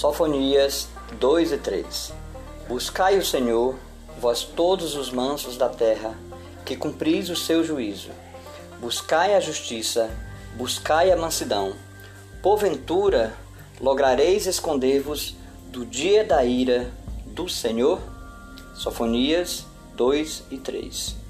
Sofonias 2 e 3 Buscai o Senhor, vós todos os mansos da terra, que cumpris o seu juízo. Buscai a justiça, buscai a mansidão. Porventura, lograreis esconder-vos do dia da ira do Senhor? Sofonias 2 e 3